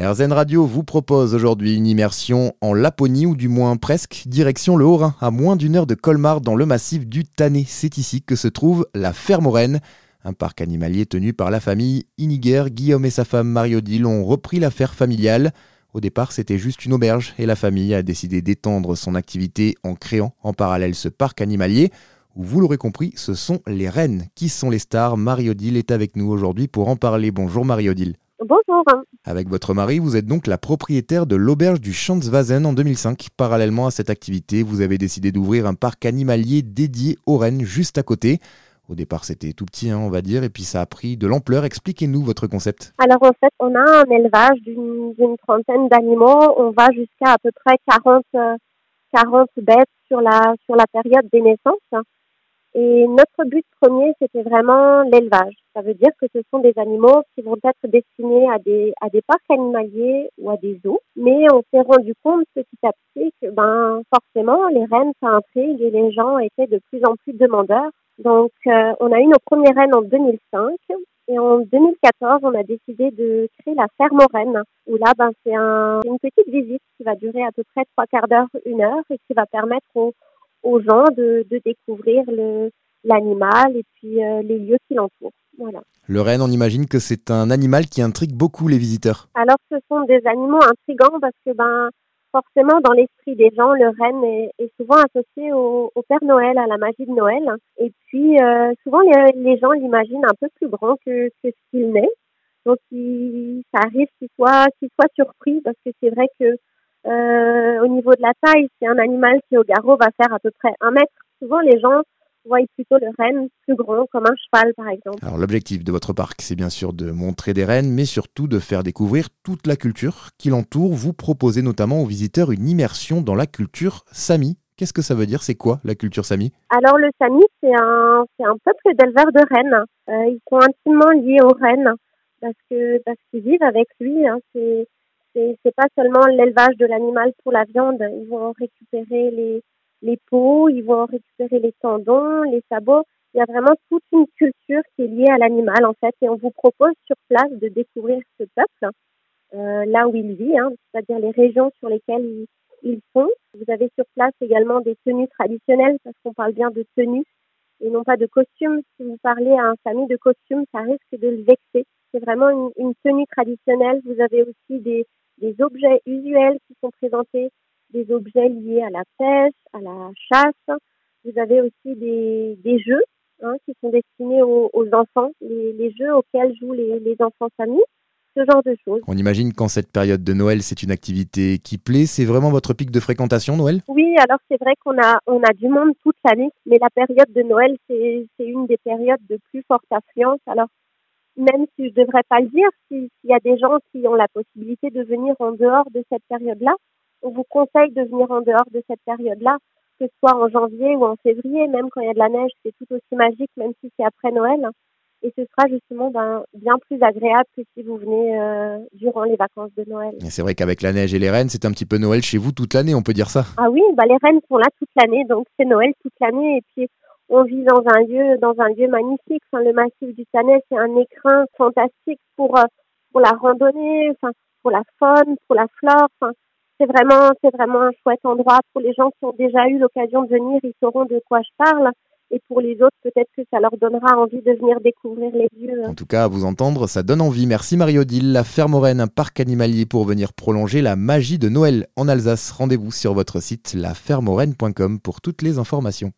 RZN Radio vous propose aujourd'hui une immersion en Laponie ou du moins presque, direction le Haut-Rhin, à moins d'une heure de Colmar dans le massif du Tanné. C'est ici que se trouve la Ferme un parc animalier tenu par la famille Iniger. Guillaume et sa femme Marie-Odile ont repris l'affaire familiale. Au départ, c'était juste une auberge et la famille a décidé d'étendre son activité en créant en parallèle ce parc animalier vous l'aurez compris, ce sont les rennes qui sont les stars. Marie-Odile est avec nous aujourd'hui pour en parler. Bonjour Marie-Odile. Bonjour. Avec votre mari, vous êtes donc la propriétaire de l'auberge du Schanzwazen en 2005. Parallèlement à cette activité, vous avez décidé d'ouvrir un parc animalier dédié aux rennes juste à côté. Au départ, c'était tout petit, hein, on va dire, et puis ça a pris de l'ampleur. Expliquez-nous votre concept. Alors, en fait, on a un élevage d'une trentaine d'animaux. On va jusqu'à à peu près 40, 40 euh, bêtes sur la, sur la période des naissances. Et notre but premier, c'était vraiment l'élevage. Ça veut dire que ce sont des animaux qui vont être destinés à des, à des parcs animaliers ou à des zoos. Mais on s'est rendu compte petit à petit que, ben, forcément, les rennes, ça intrigue et les gens étaient de plus en plus demandeurs. Donc, euh, on a eu nos premières rennes en 2005. Et en 2014, on a décidé de créer la ferme aux rennes, où là, ben, c'est un, une petite visite qui va durer à peu près trois quarts d'heure, une heure, et qui va permettre aux, aux gens de, de découvrir l'animal et puis euh, les lieux qui l'entourent. Voilà. Le renne, on imagine que c'est un animal qui intrigue beaucoup les visiteurs. Alors, ce sont des animaux intrigants parce que, ben, forcément, dans l'esprit des gens, le renne est, est souvent associé au, au, Père Noël, à la magie de Noël. Et puis, euh, souvent, les, les gens l'imaginent un peu plus grand que, que ce qu'il n'est. Donc, il, ça arrive qu'il soit, qu'il soit surpris parce que c'est vrai que euh, au niveau de la taille, c'est un animal qui au garrot va faire à peu près un mètre. Souvent, les gens voient plutôt le renne plus grand, comme un cheval par exemple. Alors l'objectif de votre parc, c'est bien sûr de montrer des rennes, mais surtout de faire découvrir toute la culture qui l'entoure. Vous proposez notamment aux visiteurs une immersion dans la culture Sami. Qu'est-ce que ça veut dire? C'est quoi la culture Sami? Alors le Sami, c'est un, c'est un peuple d'éleveurs de rennes. Euh, ils sont intimement liés aux rennes parce que parce qu'ils vivent avec lui. Hein. C'est c'est pas seulement l'élevage de l'animal pour la viande. Ils vont récupérer les, les peaux, ils vont récupérer les tendons, les sabots. Il y a vraiment toute une culture qui est liée à l'animal en fait, et on vous propose sur place de découvrir ce peuple euh, là où il vit, hein, c'est-à-dire les régions sur lesquelles ils, ils sont. Vous avez sur place également des tenues traditionnelles parce qu'on parle bien de tenues et non pas de costumes. Si vous parlez à un famille de costumes, ça risque de le vexer. C'est vraiment une tenue traditionnelle. Vous avez aussi des, des objets usuels qui sont présentés, des objets liés à la pêche, à la chasse. Vous avez aussi des, des jeux hein, qui sont destinés aux, aux enfants, les, les, jeux auxquels jouent les, les enfants familles, ce genre de choses. On imagine qu'en cette période de Noël, c'est une activité qui plaît. C'est vraiment votre pic de fréquentation, Noël? Oui, alors c'est vrai qu'on a, on a du monde toute l'année, mais la période de Noël, c'est une des périodes de plus forte affluence. Alors même si je devrais pas le dire, s'il y a des gens qui ont la possibilité de venir en dehors de cette période-là, on vous conseille de venir en dehors de cette période-là, que ce soit en janvier ou en février, même quand il y a de la neige, c'est tout aussi magique, même si c'est après Noël. Et ce sera justement ben, bien plus agréable que si vous venez euh, durant les vacances de Noël. C'est vrai qu'avec la neige et les rennes, c'est un petit peu Noël chez vous toute l'année, on peut dire ça. Ah oui, bah les rennes sont là toute l'année, donc c'est Noël toute l'année. Et puis on vit dans un lieu, dans un lieu magnifique. Enfin, le massif du Tanais, c'est un écrin fantastique pour euh, pour la randonnée, enfin, pour la faune, pour la flore. Enfin, c'est vraiment, c'est vraiment un chouette endroit pour les gens qui ont déjà eu l'occasion de venir. Ils sauront de quoi je parle. Et pour les autres, peut-être que ça leur donnera envie de venir découvrir les lieux. En tout cas, à vous entendre, ça donne envie. Merci Marie-Odile. La Ferme un parc animalier pour venir prolonger la magie de Noël en Alsace. Rendez-vous sur votre site lafermoraine.com pour toutes les informations.